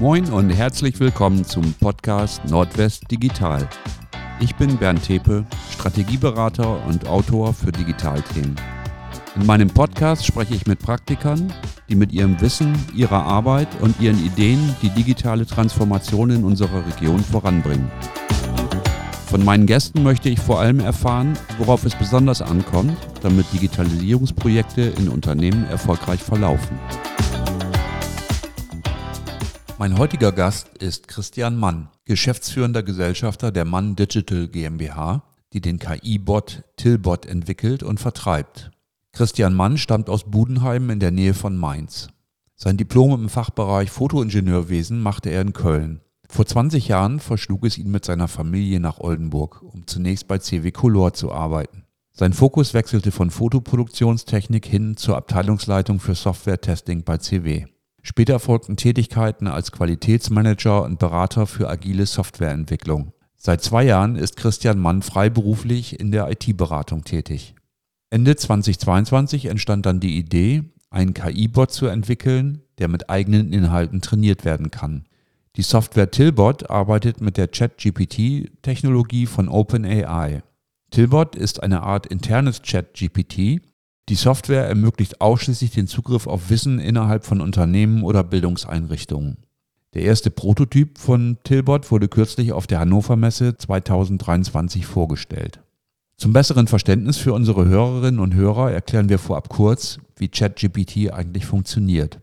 Moin und herzlich willkommen zum Podcast Nordwest Digital. Ich bin Bernd Tepe, Strategieberater und Autor für Digitalthemen. In meinem Podcast spreche ich mit Praktikern, die mit ihrem Wissen, ihrer Arbeit und ihren Ideen die digitale Transformation in unserer Region voranbringen. Von meinen Gästen möchte ich vor allem erfahren, worauf es besonders ankommt, damit Digitalisierungsprojekte in Unternehmen erfolgreich verlaufen. Mein heutiger Gast ist Christian Mann, geschäftsführender Gesellschafter der Mann Digital GmbH, die den KI-Bot Tillbot entwickelt und vertreibt. Christian Mann stammt aus Budenheim in der Nähe von Mainz. Sein Diplom im Fachbereich Fotoingenieurwesen machte er in Köln. Vor 20 Jahren verschlug es ihn mit seiner Familie nach Oldenburg, um zunächst bei CW Color zu arbeiten. Sein Fokus wechselte von Fotoproduktionstechnik hin zur Abteilungsleitung für Software-Testing bei CW. Später folgten Tätigkeiten als Qualitätsmanager und Berater für agile Softwareentwicklung. Seit zwei Jahren ist Christian Mann freiberuflich in der IT-Beratung tätig. Ende 2022 entstand dann die Idee, einen KI-Bot zu entwickeln, der mit eigenen Inhalten trainiert werden kann. Die Software Tilbot arbeitet mit der Chat-GPT-Technologie von OpenAI. Tilbot ist eine Art internes Chat-GPT, die Software ermöglicht ausschließlich den Zugriff auf Wissen innerhalb von Unternehmen oder Bildungseinrichtungen. Der erste Prototyp von Tilbot wurde kürzlich auf der Hannover Messe 2023 vorgestellt. Zum besseren Verständnis für unsere Hörerinnen und Hörer erklären wir vorab kurz, wie ChatGPT eigentlich funktioniert.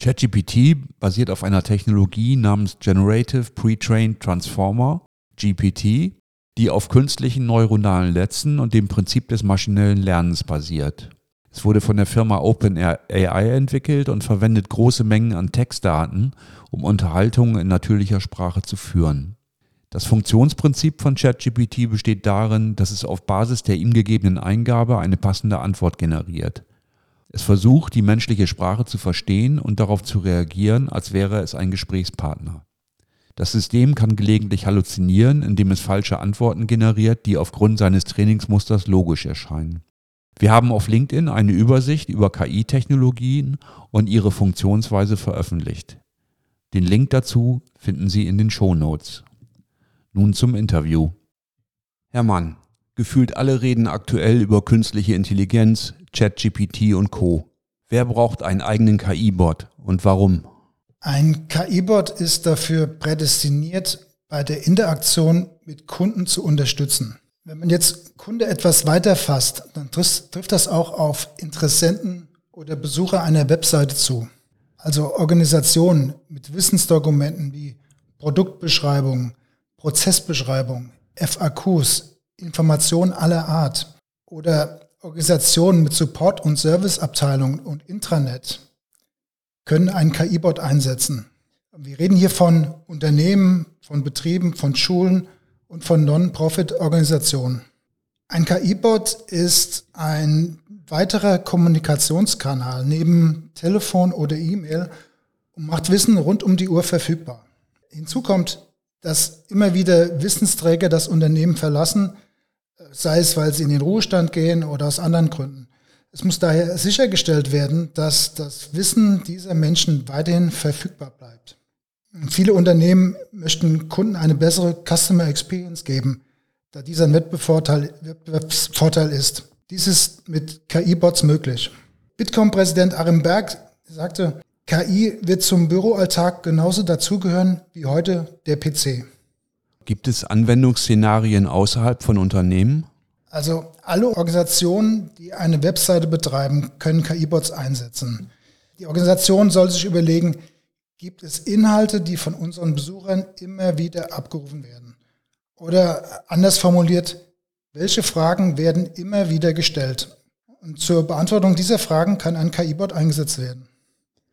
ChatGPT basiert auf einer Technologie namens Generative Pre-trained Transformer, GPT, die auf künstlichen neuronalen Netzen und dem Prinzip des maschinellen Lernens basiert. Es wurde von der Firma OpenAI entwickelt und verwendet große Mengen an Textdaten, um Unterhaltungen in natürlicher Sprache zu führen. Das Funktionsprinzip von ChatGPT besteht darin, dass es auf Basis der ihm gegebenen Eingabe eine passende Antwort generiert. Es versucht, die menschliche Sprache zu verstehen und darauf zu reagieren, als wäre es ein Gesprächspartner. Das System kann gelegentlich halluzinieren, indem es falsche Antworten generiert, die aufgrund seines Trainingsmusters logisch erscheinen. Wir haben auf LinkedIn eine Übersicht über KI-Technologien und ihre Funktionsweise veröffentlicht. Den Link dazu finden Sie in den Show Notes. Nun zum Interview. Herr Mann, gefühlt alle reden aktuell über künstliche Intelligenz, ChatGPT und Co. Wer braucht einen eigenen KI-Bot und warum? Ein KI-Bot ist dafür prädestiniert, bei der Interaktion mit Kunden zu unterstützen. Wenn man jetzt Kunde etwas weiter fasst, dann trifft, das auch auf Interessenten oder Besucher einer Webseite zu. Also Organisationen mit Wissensdokumenten wie Produktbeschreibung, Prozessbeschreibung, FAQs, Informationen aller Art oder Organisationen mit Support- und Serviceabteilungen und Intranet können einen KI-Bot einsetzen. Wir reden hier von Unternehmen, von Betrieben, von Schulen und von Non-Profit-Organisationen. Ein KI-Bot ist ein weiterer Kommunikationskanal neben Telefon oder E-Mail und macht Wissen rund um die Uhr verfügbar. Hinzu kommt, dass immer wieder Wissensträger das Unternehmen verlassen, sei es, weil sie in den Ruhestand gehen oder aus anderen Gründen. Es muss daher sichergestellt werden, dass das Wissen dieser Menschen weiterhin verfügbar bleibt. Viele Unternehmen möchten Kunden eine bessere Customer Experience geben, da dieser ein Wettbewerbsvorteil ist. Dies ist mit KI-Bots möglich. Bitkom-Präsident Arim Berg sagte, KI wird zum Büroalltag genauso dazugehören wie heute der PC. Gibt es Anwendungsszenarien außerhalb von Unternehmen? Also alle Organisationen, die eine Webseite betreiben, können KI-Bots einsetzen. Die Organisation soll sich überlegen, gibt es Inhalte, die von unseren Besuchern immer wieder abgerufen werden? Oder anders formuliert, welche Fragen werden immer wieder gestellt? Und zur Beantwortung dieser Fragen kann ein KI-Bot eingesetzt werden.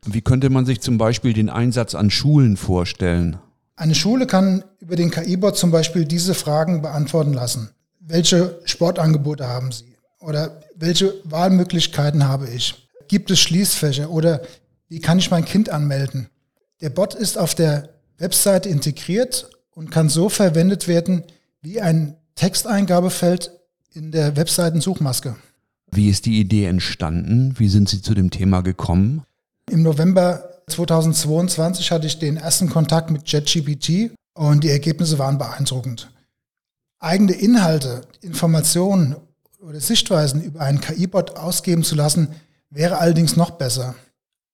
Wie könnte man sich zum Beispiel den Einsatz an Schulen vorstellen? Eine Schule kann über den KI-Bot zum Beispiel diese Fragen beantworten lassen welche Sportangebote haben Sie? Oder welche Wahlmöglichkeiten habe ich? Gibt es Schließfächer? Oder wie kann ich mein Kind anmelden? Der Bot ist auf der Webseite integriert und kann so verwendet werden wie ein Texteingabefeld in der Webseitensuchmaske. Wie ist die Idee entstanden? Wie sind Sie zu dem Thema gekommen? Im November 2022 hatte ich den ersten Kontakt mit JetGPT und die Ergebnisse waren beeindruckend. Eigene Inhalte, Informationen oder Sichtweisen über einen KI-Bot ausgeben zu lassen, wäre allerdings noch besser.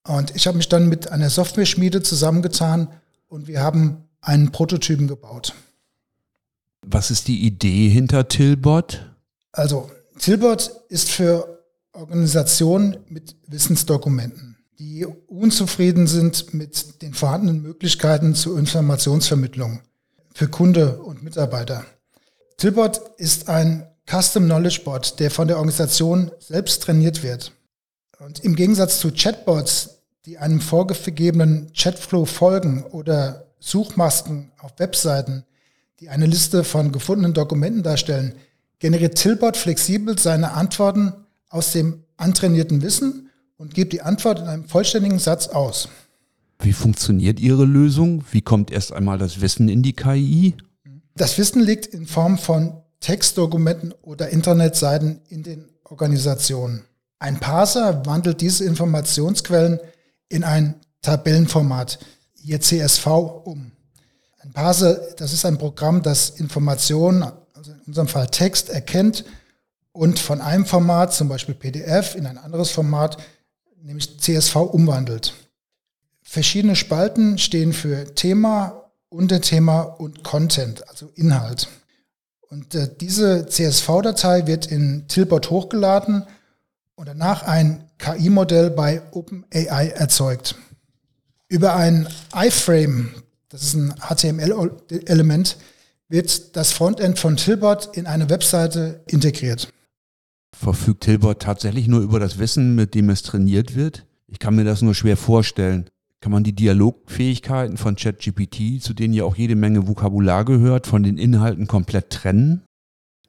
Und ich habe mich dann mit einer Software-Schmiede zusammengetan und wir haben einen Prototypen gebaut. Was ist die Idee hinter Tilbot? Also Tilbot ist für Organisationen mit Wissensdokumenten, die unzufrieden sind mit den vorhandenen Möglichkeiten zur Informationsvermittlung für Kunde und Mitarbeiter. Tilbot ist ein Custom Knowledge Bot, der von der Organisation selbst trainiert wird. Und im Gegensatz zu Chatbots, die einem vorgegebenen Chatflow folgen oder Suchmasken auf Webseiten, die eine Liste von gefundenen Dokumenten darstellen, generiert Tilbot flexibel seine Antworten aus dem antrainierten Wissen und gibt die Antwort in einem vollständigen Satz aus. Wie funktioniert Ihre Lösung? Wie kommt erst einmal das Wissen in die KI? Das Wissen liegt in Form von Textdokumenten oder Internetseiten in den Organisationen. Ein Parser wandelt diese Informationsquellen in ein Tabellenformat, hier CSV, um. Ein Parser, das ist ein Programm, das Informationen, also in unserem Fall Text, erkennt und von einem Format, zum Beispiel PDF, in ein anderes Format, nämlich CSV, umwandelt. Verschiedene Spalten stehen für Thema, Unterthema und Content, also Inhalt. Und äh, diese CSV-Datei wird in Tilbot hochgeladen und danach ein KI-Modell bei OpenAI erzeugt. Über ein iFrame, das ist ein HTML-Element, wird das Frontend von Tilbot in eine Webseite integriert. Verfügt Tilbot tatsächlich nur über das Wissen, mit dem es trainiert wird? Ich kann mir das nur schwer vorstellen. Kann man die Dialogfähigkeiten von ChatGPT, zu denen ja auch jede Menge Vokabular gehört, von den Inhalten komplett trennen?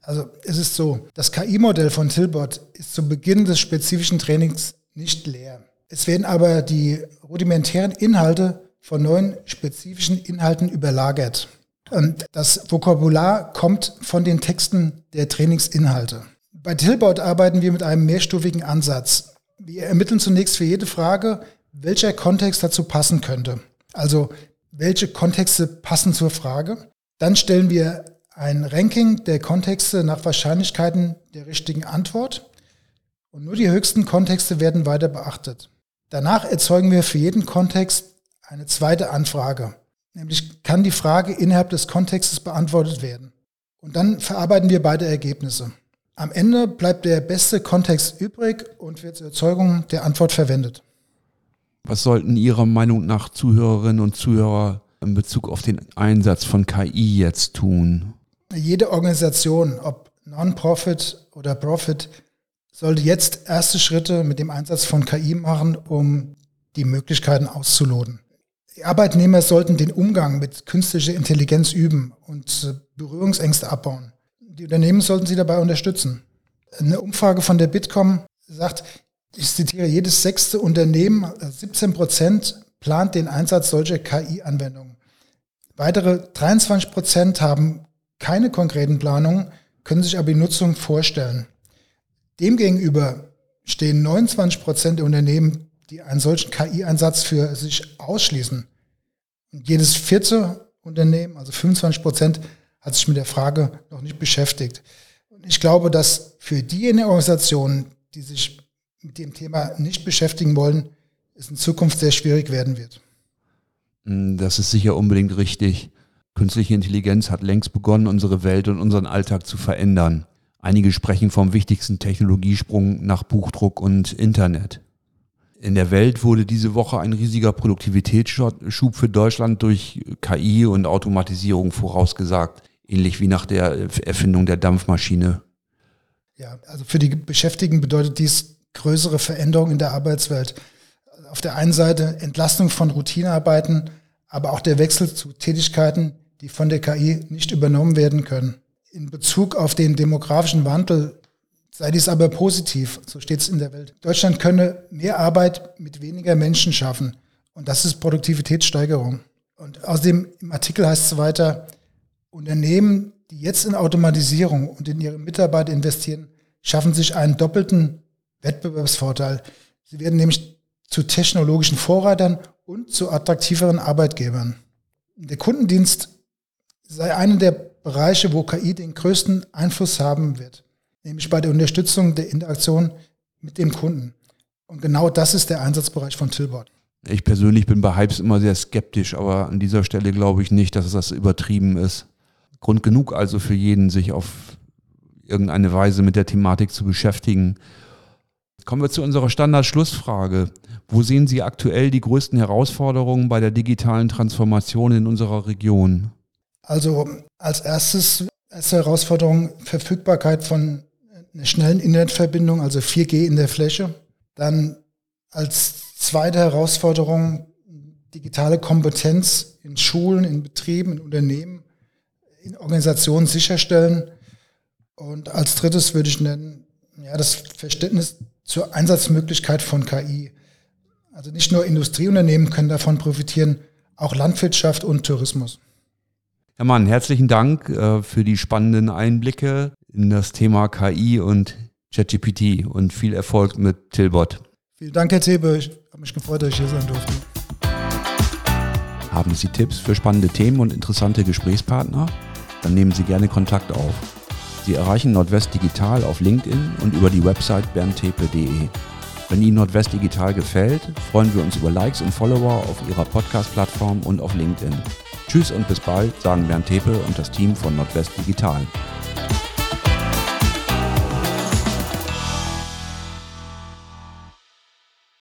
Also es ist so, das KI-Modell von Tilbot ist zu Beginn des spezifischen Trainings nicht leer. Es werden aber die rudimentären Inhalte von neuen spezifischen Inhalten überlagert. Und das Vokabular kommt von den Texten der Trainingsinhalte. Bei Tilbot arbeiten wir mit einem mehrstufigen Ansatz. Wir ermitteln zunächst für jede Frage, welcher Kontext dazu passen könnte. Also welche Kontexte passen zur Frage. Dann stellen wir ein Ranking der Kontexte nach Wahrscheinlichkeiten der richtigen Antwort und nur die höchsten Kontexte werden weiter beachtet. Danach erzeugen wir für jeden Kontext eine zweite Anfrage, nämlich kann die Frage innerhalb des Kontextes beantwortet werden. Und dann verarbeiten wir beide Ergebnisse. Am Ende bleibt der beste Kontext übrig und wird zur Erzeugung der Antwort verwendet. Was sollten Ihrer Meinung nach Zuhörerinnen und Zuhörer in Bezug auf den Einsatz von KI jetzt tun? Jede Organisation, ob Non-Profit oder Profit, sollte jetzt erste Schritte mit dem Einsatz von KI machen, um die Möglichkeiten auszuloten. Die Arbeitnehmer sollten den Umgang mit künstlicher Intelligenz üben und Berührungsängste abbauen. Die Unternehmen sollten sie dabei unterstützen. Eine Umfrage von der Bitkom sagt, ich zitiere, jedes sechste Unternehmen, 17 also Prozent, plant den Einsatz solcher KI-Anwendungen. Weitere 23 Prozent haben keine konkreten Planungen, können sich aber die Nutzung vorstellen. Demgegenüber stehen 29 Prozent der Unternehmen, die einen solchen KI-Einsatz für sich ausschließen. Und jedes vierte Unternehmen, also 25 Prozent, hat sich mit der Frage noch nicht beschäftigt. Und ich glaube, dass für diejenigen Organisationen, die sich mit dem Thema nicht beschäftigen wollen, es in Zukunft sehr schwierig werden wird. Das ist sicher unbedingt richtig. Künstliche Intelligenz hat längst begonnen, unsere Welt und unseren Alltag zu verändern. Einige sprechen vom wichtigsten Technologiesprung nach Buchdruck und Internet. In der Welt wurde diese Woche ein riesiger Produktivitätsschub für Deutschland durch KI und Automatisierung vorausgesagt, ähnlich wie nach der Erfindung der Dampfmaschine. Ja, also für die Beschäftigten bedeutet dies größere Veränderungen in der Arbeitswelt. Auf der einen Seite Entlastung von Routinearbeiten, aber auch der Wechsel zu Tätigkeiten, die von der KI nicht übernommen werden können. In Bezug auf den demografischen Wandel sei dies aber positiv, so steht es in der Welt. Deutschland könne mehr Arbeit mit weniger Menschen schaffen und das ist Produktivitätssteigerung. Und außerdem im Artikel heißt es weiter, Unternehmen, die jetzt in Automatisierung und in ihre Mitarbeiter investieren, schaffen sich einen doppelten Wettbewerbsvorteil. Sie werden nämlich zu technologischen Vorreitern und zu attraktiveren Arbeitgebern. Der Kundendienst sei einer der Bereiche, wo KI den größten Einfluss haben wird, nämlich bei der Unterstützung der Interaktion mit dem Kunden. Und genau das ist der Einsatzbereich von Tilbot. Ich persönlich bin bei Hypes immer sehr skeptisch, aber an dieser Stelle glaube ich nicht, dass das übertrieben ist. Grund genug also für jeden, sich auf irgendeine Weise mit der Thematik zu beschäftigen. Kommen wir zu unserer Standardschlussfrage. Wo sehen Sie aktuell die größten Herausforderungen bei der digitalen Transformation in unserer Region? Also als erstes erste Herausforderung Verfügbarkeit von einer schnellen Internetverbindung, also 4G in der Fläche. Dann als zweite Herausforderung digitale Kompetenz in Schulen, in Betrieben, in Unternehmen, in Organisationen sicherstellen. Und als drittes würde ich nennen, ja, das Verständnis zur Einsatzmöglichkeit von KI. Also nicht nur Industrieunternehmen können davon profitieren, auch Landwirtschaft und Tourismus. Herr Mann, herzlichen Dank äh, für die spannenden Einblicke in das Thema KI und ChatGPT und viel Erfolg mit Tilbot. Vielen Dank, Herr Thebe. Ich habe mich gefreut, dass ich hier sein durfte. Haben Sie Tipps für spannende Themen und interessante Gesprächspartner? Dann nehmen Sie gerne Kontakt auf. Sie erreichen Nordwest Digital auf LinkedIn und über die Website berntepe.de. Wenn Ihnen Nordwest Digital gefällt, freuen wir uns über Likes und Follower auf Ihrer Podcast-Plattform und auf LinkedIn. Tschüss und bis bald, sagen Bernd Tepe und das Team von Nordwest Digital.